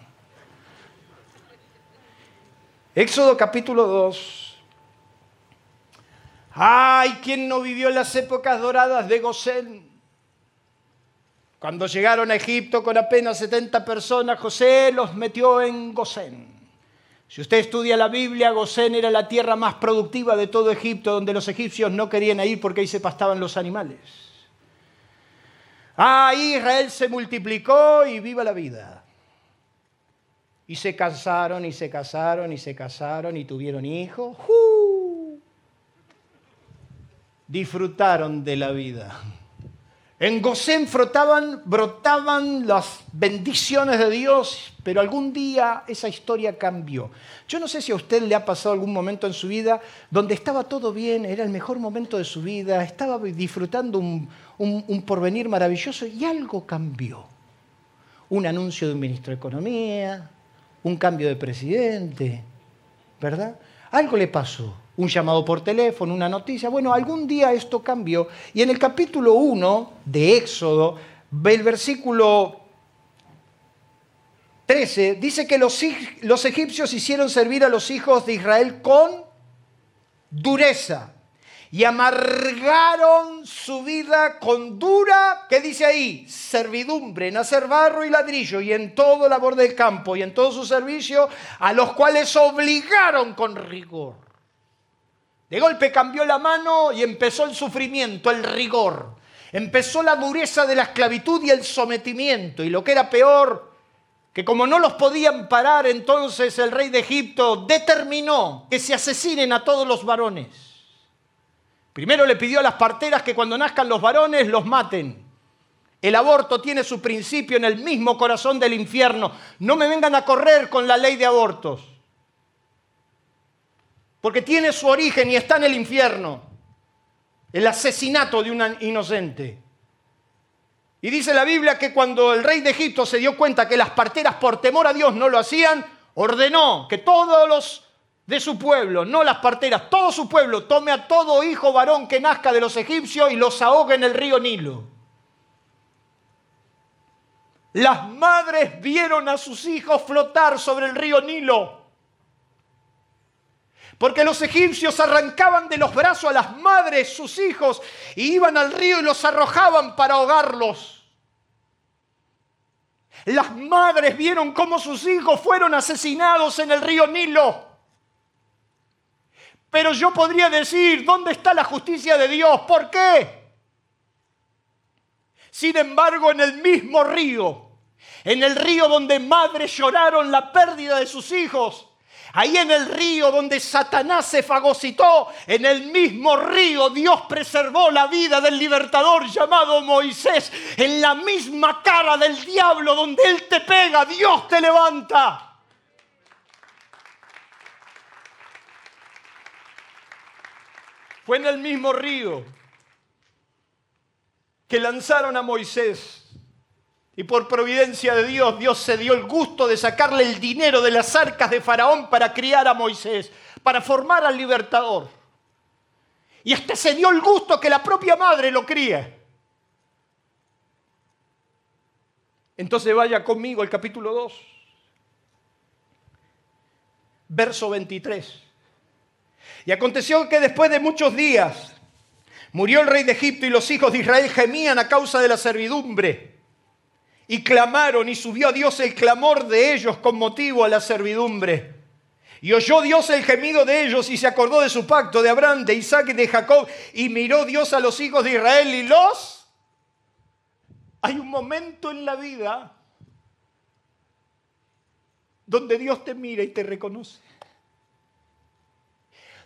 Éxodo capítulo 2. Ay, ¿quién no vivió las épocas doradas de Gosén? Cuando llegaron a Egipto con apenas 70 personas, José los metió en Gosén. Si usted estudia la Biblia, Gosén era la tierra más productiva de todo Egipto, donde los egipcios no querían ir porque ahí se pastaban los animales. Ah, Israel se multiplicó y viva la vida. Y se casaron y se casaron y se casaron y tuvieron hijos. Disfrutaron de la vida. En Gosén frotaban, brotaban las bendiciones de Dios, pero algún día esa historia cambió. Yo no sé si a usted le ha pasado algún momento en su vida donde estaba todo bien, era el mejor momento de su vida, estaba disfrutando un, un porvenir maravilloso y algo cambió. Un anuncio de un ministro de Economía, un cambio de presidente, ¿verdad? Algo le pasó un llamado por teléfono, una noticia. Bueno, algún día esto cambió. Y en el capítulo 1 de Éxodo, el versículo 13, dice que los, los egipcios hicieron servir a los hijos de Israel con dureza y amargaron su vida con dura, ¿qué dice ahí? Servidumbre, en hacer barro y ladrillo y en todo labor del campo y en todo su servicio, a los cuales obligaron con rigor. De golpe cambió la mano y empezó el sufrimiento, el rigor. Empezó la dureza de la esclavitud y el sometimiento. Y lo que era peor, que como no los podían parar, entonces el rey de Egipto determinó que se asesinen a todos los varones. Primero le pidió a las parteras que cuando nazcan los varones los maten. El aborto tiene su principio en el mismo corazón del infierno. No me vengan a correr con la ley de abortos porque tiene su origen y está en el infierno, el asesinato de un inocente. Y dice la Biblia que cuando el rey de Egipto se dio cuenta que las parteras por temor a Dios no lo hacían, ordenó que todos los de su pueblo, no las parteras, todo su pueblo, tome a todo hijo varón que nazca de los egipcios y los ahogue en el río Nilo. Las madres vieron a sus hijos flotar sobre el río Nilo. Porque los egipcios arrancaban de los brazos a las madres, sus hijos, y iban al río y los arrojaban para ahogarlos. Las madres vieron cómo sus hijos fueron asesinados en el río Nilo. Pero yo podría decir, ¿dónde está la justicia de Dios? ¿Por qué? Sin embargo, en el mismo río, en el río donde madres lloraron la pérdida de sus hijos, Ahí en el río donde Satanás se fagocitó, en el mismo río Dios preservó la vida del libertador llamado Moisés. En la misma cara del diablo donde él te pega, Dios te levanta. Fue en el mismo río que lanzaron a Moisés y por providencia de Dios, Dios se dio el gusto de sacarle el dinero de las arcas de Faraón para criar a Moisés, para formar al libertador. Y hasta se dio el gusto que la propia madre lo críe. Entonces vaya conmigo al capítulo 2, verso 23. Y aconteció que después de muchos días murió el rey de Egipto y los hijos de Israel gemían a causa de la servidumbre y clamaron y subió a Dios el clamor de ellos con motivo a la servidumbre. Y oyó Dios el gemido de ellos y se acordó de su pacto de Abraham, de Isaac y de Jacob. Y miró Dios a los hijos de Israel y los... Hay un momento en la vida donde Dios te mira y te reconoce.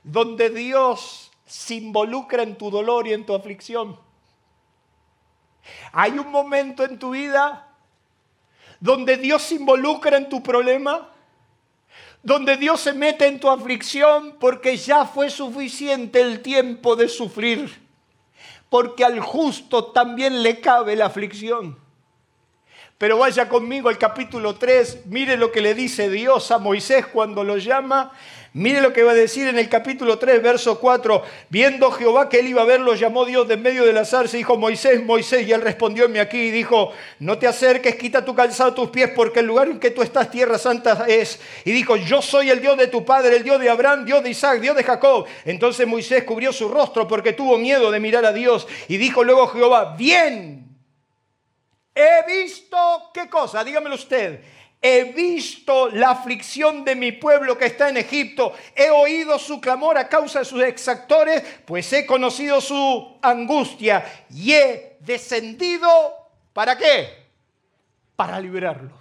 Donde Dios se involucra en tu dolor y en tu aflicción. Hay un momento en tu vida donde Dios se involucra en tu problema, donde Dios se mete en tu aflicción porque ya fue suficiente el tiempo de sufrir, porque al justo también le cabe la aflicción. Pero vaya conmigo al capítulo 3, mire lo que le dice Dios a Moisés cuando lo llama Mire lo que va a decir en el capítulo 3, verso 4. Viendo Jehová que él iba a ver, lo llamó Dios de en medio de la zarza y dijo, Moisés, Moisés. Y él respondió en aquí y dijo, no te acerques, quita tu calzado tus pies, porque el lugar en que tú estás, tierra santa es. Y dijo, yo soy el Dios de tu padre, el Dios de Abraham, Dios de Isaac, Dios de Jacob. Entonces Moisés cubrió su rostro porque tuvo miedo de mirar a Dios. Y dijo luego Jehová, bien he visto, ¿qué cosa? Dígamelo usted. He visto la aflicción de mi pueblo que está en Egipto. He oído su clamor a causa de sus exactores, pues he conocido su angustia y he descendido. ¿Para qué? Para liberarlos.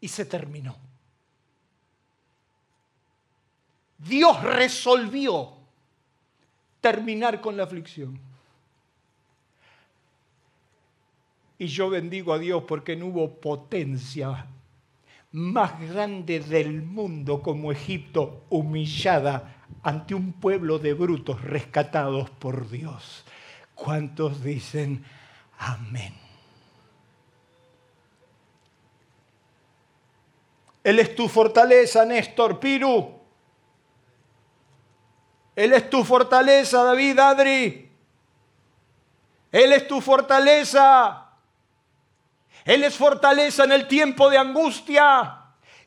Y se terminó. Dios resolvió terminar con la aflicción. Y yo bendigo a Dios porque no hubo potencia más grande del mundo como Egipto humillada ante un pueblo de brutos rescatados por Dios. ¿Cuántos dicen amén? Él es tu fortaleza, Néstor Piru. Él es tu fortaleza, David Adri. Él es tu fortaleza. Él es fortaleza en el tiempo de angustia.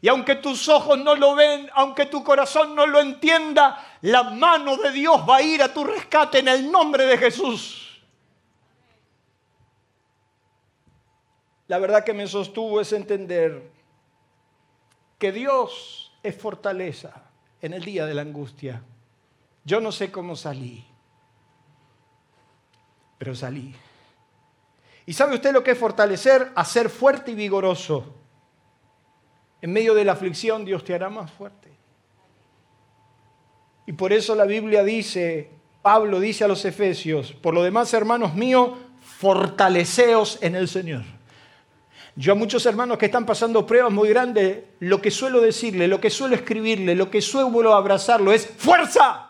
Y aunque tus ojos no lo ven, aunque tu corazón no lo entienda, la mano de Dios va a ir a tu rescate en el nombre de Jesús. La verdad que me sostuvo es entender que Dios es fortaleza en el día de la angustia. Yo no sé cómo salí, pero salí. ¿Y sabe usted lo que es fortalecer? Hacer fuerte y vigoroso. En medio de la aflicción Dios te hará más fuerte. Y por eso la Biblia dice, Pablo dice a los Efesios, por lo demás, hermanos míos, fortaleceos en el Señor. Yo a muchos hermanos que están pasando pruebas muy grandes, lo que suelo decirle, lo que suelo escribirle, lo que suelo abrazarlo es fuerza.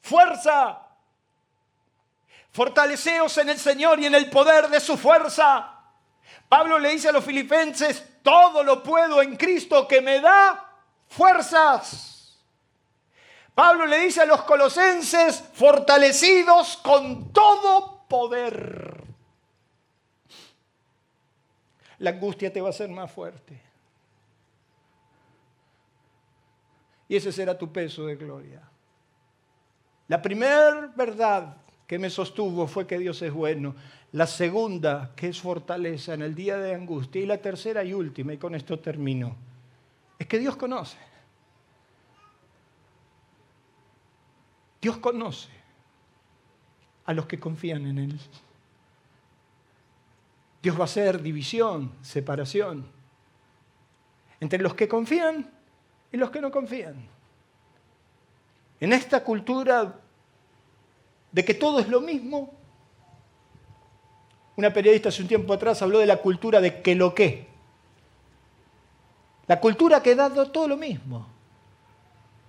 Fuerza. Fortaleceos en el Señor y en el poder de su fuerza. Pablo le dice a los filipenses, todo lo puedo en Cristo que me da fuerzas. Pablo le dice a los colosenses, fortalecidos con todo poder. La angustia te va a hacer más fuerte. Y ese será tu peso de gloria. La primera verdad que me sostuvo fue que Dios es bueno. La segunda, que es fortaleza en el día de angustia. Y la tercera y última, y con esto termino, es que Dios conoce. Dios conoce a los que confían en Él. Dios va a hacer división, separación entre los que confían y los que no confían. En esta cultura de que todo es lo mismo. Una periodista hace un tiempo atrás habló de la cultura de que lo que. La cultura que da todo lo mismo.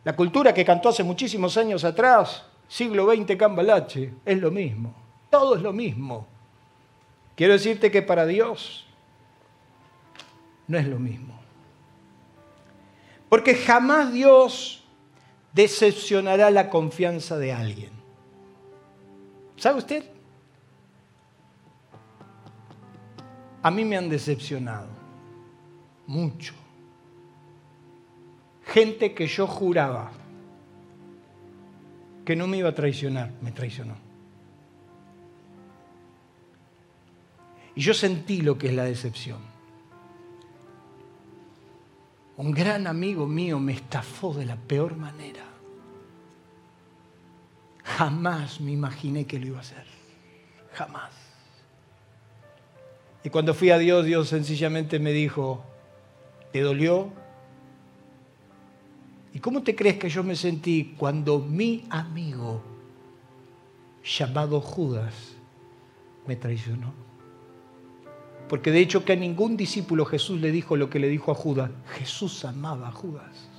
La cultura que cantó hace muchísimos años atrás, siglo XX Cambalache, es lo mismo. Todo es lo mismo. Quiero decirte que para Dios no es lo mismo. Porque jamás Dios decepcionará la confianza de alguien. ¿Sabe usted? A mí me han decepcionado. Mucho. Gente que yo juraba que no me iba a traicionar, me traicionó. Y yo sentí lo que es la decepción. Un gran amigo mío me estafó de la peor manera. Jamás me imaginé que lo iba a hacer. Jamás. Y cuando fui a Dios, Dios sencillamente me dijo, ¿te dolió? ¿Y cómo te crees que yo me sentí cuando mi amigo, llamado Judas, me traicionó? Porque de hecho que a ningún discípulo Jesús le dijo lo que le dijo a Judas. Jesús amaba a Judas.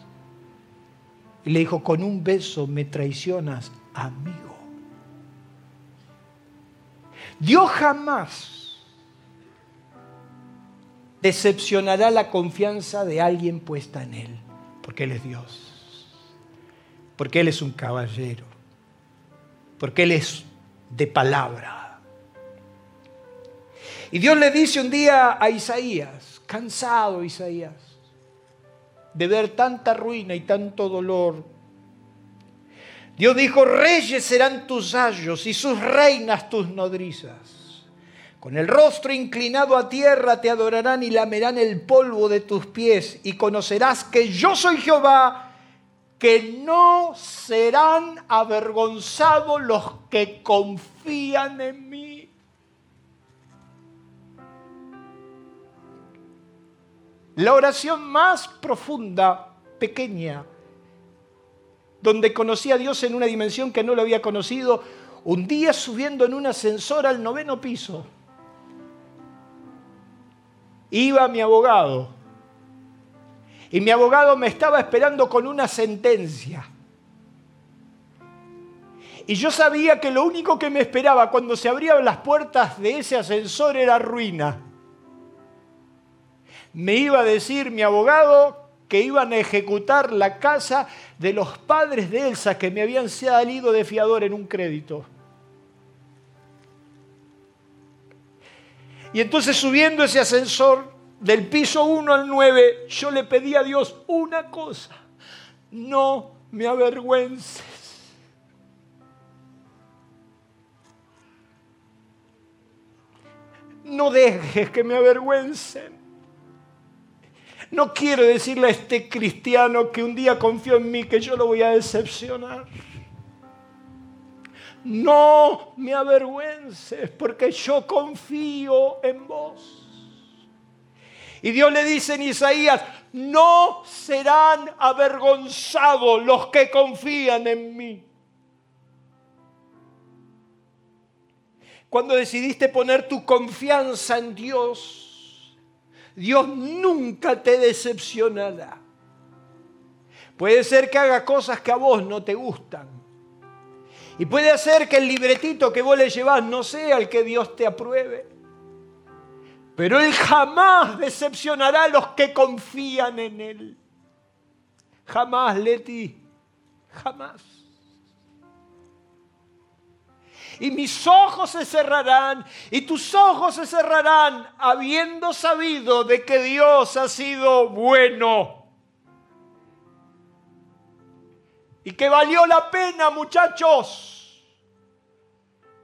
Y le dijo, con un beso me traicionas amigo. Dios jamás decepcionará la confianza de alguien puesta en Él, porque Él es Dios, porque Él es un caballero, porque Él es de palabra. Y Dios le dice un día a Isaías, cansado Isaías, de ver tanta ruina y tanto dolor, Dios dijo, reyes serán tus ayos y sus reinas tus nodrizas. Con el rostro inclinado a tierra te adorarán y lamerán el polvo de tus pies y conocerás que yo soy Jehová, que no serán avergonzados los que confían en mí. La oración más profunda, pequeña, donde conocí a Dios en una dimensión que no lo había conocido, un día subiendo en un ascensor al noveno piso. Iba mi abogado y mi abogado me estaba esperando con una sentencia. Y yo sabía que lo único que me esperaba cuando se abrían las puertas de ese ascensor era ruina. Me iba a decir mi abogado que iban a ejecutar la casa de los padres de Elsa que me habían salido de fiador en un crédito. Y entonces subiendo ese ascensor del piso 1 al 9, yo le pedí a Dios una cosa, no me avergüences. No dejes que me avergüencen. No quiero decirle a este cristiano que un día confió en mí que yo lo voy a decepcionar. No me avergüences porque yo confío en vos. Y Dios le dice en Isaías, no serán avergonzados los que confían en mí. Cuando decidiste poner tu confianza en Dios, Dios nunca te decepcionará. Puede ser que haga cosas que a vos no te gustan. Y puede ser que el libretito que vos le llevas no sea el que Dios te apruebe. Pero Él jamás decepcionará a los que confían en Él. Jamás, Leti. Jamás y mis ojos se cerrarán y tus ojos se cerrarán habiendo sabido de que Dios ha sido bueno. Y que valió la pena, muchachos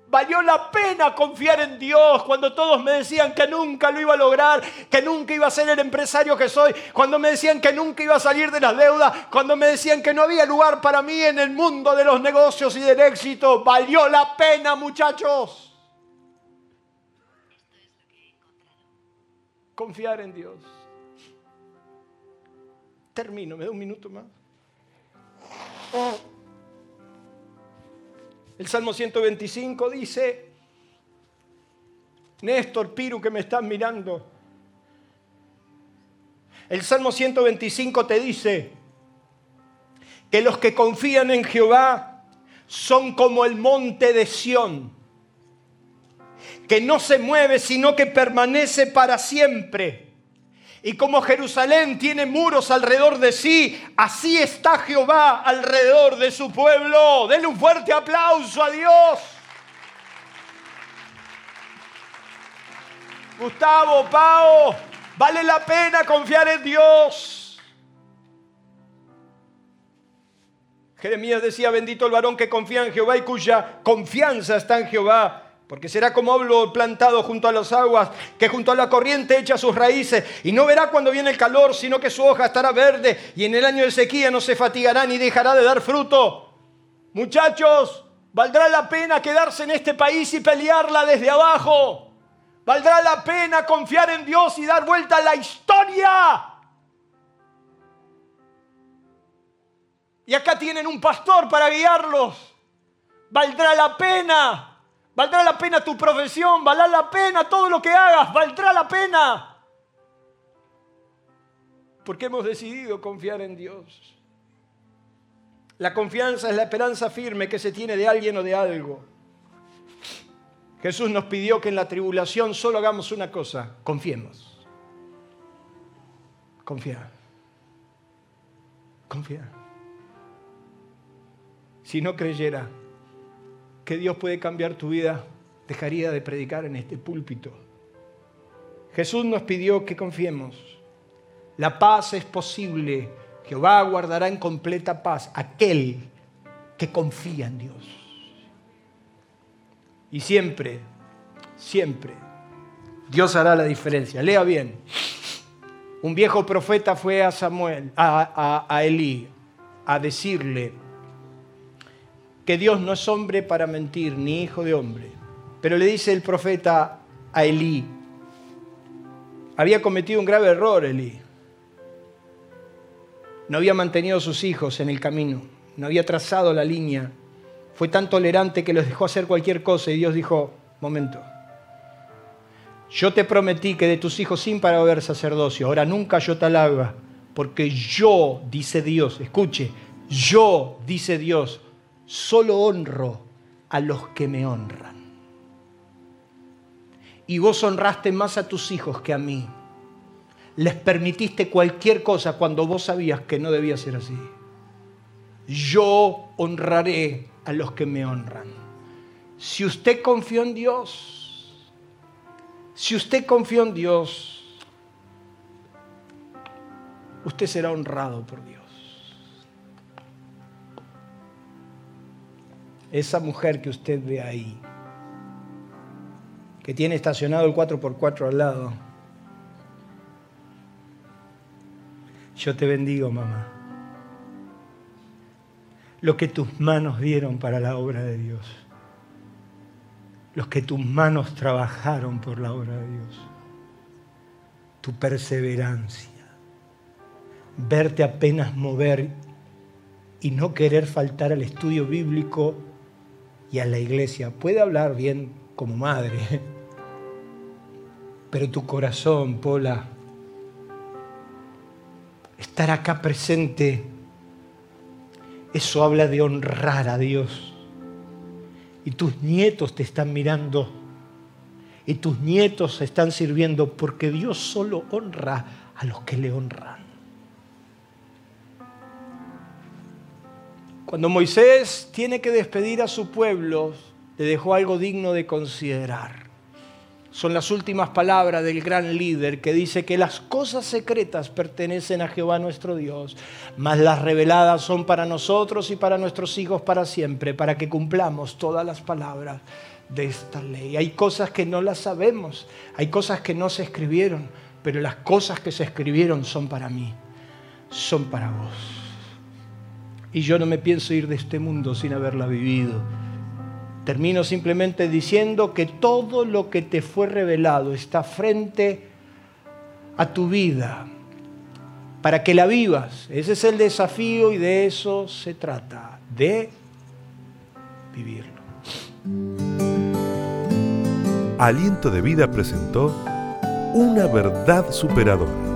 Valió la pena confiar en Dios cuando todos me decían que nunca lo iba a lograr, que nunca iba a ser el empresario que soy, cuando me decían que nunca iba a salir de las deudas, cuando me decían que no había lugar para mí en el mundo de los negocios y del éxito. Valió la pena, muchachos. Confiar en Dios. Termino, me da un minuto más. El Salmo 125 dice, Néstor, Piru, que me estás mirando. El Salmo 125 te dice que los que confían en Jehová son como el monte de Sión, que no se mueve, sino que permanece para siempre. Y como Jerusalén tiene muros alrededor de sí, así está Jehová alrededor de su pueblo. Denle un fuerte aplauso a Dios. Gustavo, Pao, vale la pena confiar en Dios. Jeremías decía, bendito el varón que confía en Jehová y cuya confianza está en Jehová porque será como hablo plantado junto a las aguas, que junto a la corriente echa sus raíces, y no verá cuando viene el calor, sino que su hoja estará verde, y en el año de sequía no se fatigará ni dejará de dar fruto. Muchachos, valdrá la pena quedarse en este país y pelearla desde abajo. Valdrá la pena confiar en Dios y dar vuelta a la historia. Y acá tienen un pastor para guiarlos. Valdrá la pena. Valdrá la pena tu profesión, valdrá la pena todo lo que hagas, valdrá la pena. Porque hemos decidido confiar en Dios. La confianza es la esperanza firme que se tiene de alguien o de algo. Jesús nos pidió que en la tribulación solo hagamos una cosa, confiemos. Confiar. Confiar. Si no creyera, que Dios puede cambiar tu vida, dejaría de predicar en este púlpito. Jesús nos pidió que confiemos. La paz es posible. Jehová guardará en completa paz aquel que confía en Dios. Y siempre, siempre, Dios hará la diferencia. Lea bien. Un viejo profeta fue a Samuel, a, a, a Elí, a decirle que Dios no es hombre para mentir, ni hijo de hombre. Pero le dice el profeta a Elí, había cometido un grave error Elí. No había mantenido a sus hijos en el camino, no había trazado la línea. Fue tan tolerante que los dejó hacer cualquier cosa y Dios dijo, momento, yo te prometí que de tus hijos sin para haber sacerdocio, ahora nunca yo te haga, porque yo, dice Dios, escuche, yo, dice Dios, solo honro a los que me honran. Y vos honraste más a tus hijos que a mí. Les permitiste cualquier cosa cuando vos sabías que no debía ser así. Yo honraré a los que me honran. Si usted confió en Dios, si usted confió en Dios, usted será honrado por Dios. Esa mujer que usted ve ahí, que tiene estacionado el 4x4 al lado, yo te bendigo, mamá. Lo que tus manos dieron para la obra de Dios. Los que tus manos trabajaron por la obra de Dios. Tu perseverancia. Verte apenas mover y no querer faltar al estudio bíblico y a la iglesia. Puede hablar bien como madre, pero tu corazón, Pola, estar acá presente, eso habla de honrar a Dios. Y tus nietos te están mirando y tus nietos están sirviendo porque Dios solo honra a los que le honran. Cuando Moisés tiene que despedir a su pueblo, le dejó algo digno de considerar. Son las últimas palabras del gran líder que dice que las cosas secretas pertenecen a Jehová nuestro Dios, mas las reveladas son para nosotros y para nuestros hijos para siempre, para que cumplamos todas las palabras de esta ley. Hay cosas que no las sabemos, hay cosas que no se escribieron, pero las cosas que se escribieron son para mí, son para vos. Y yo no me pienso ir de este mundo sin haberla vivido. Termino simplemente diciendo que todo lo que te fue revelado está frente a tu vida para que la vivas. Ese es el desafío y de eso se trata, de vivirlo. Aliento de Vida presentó una verdad superadora.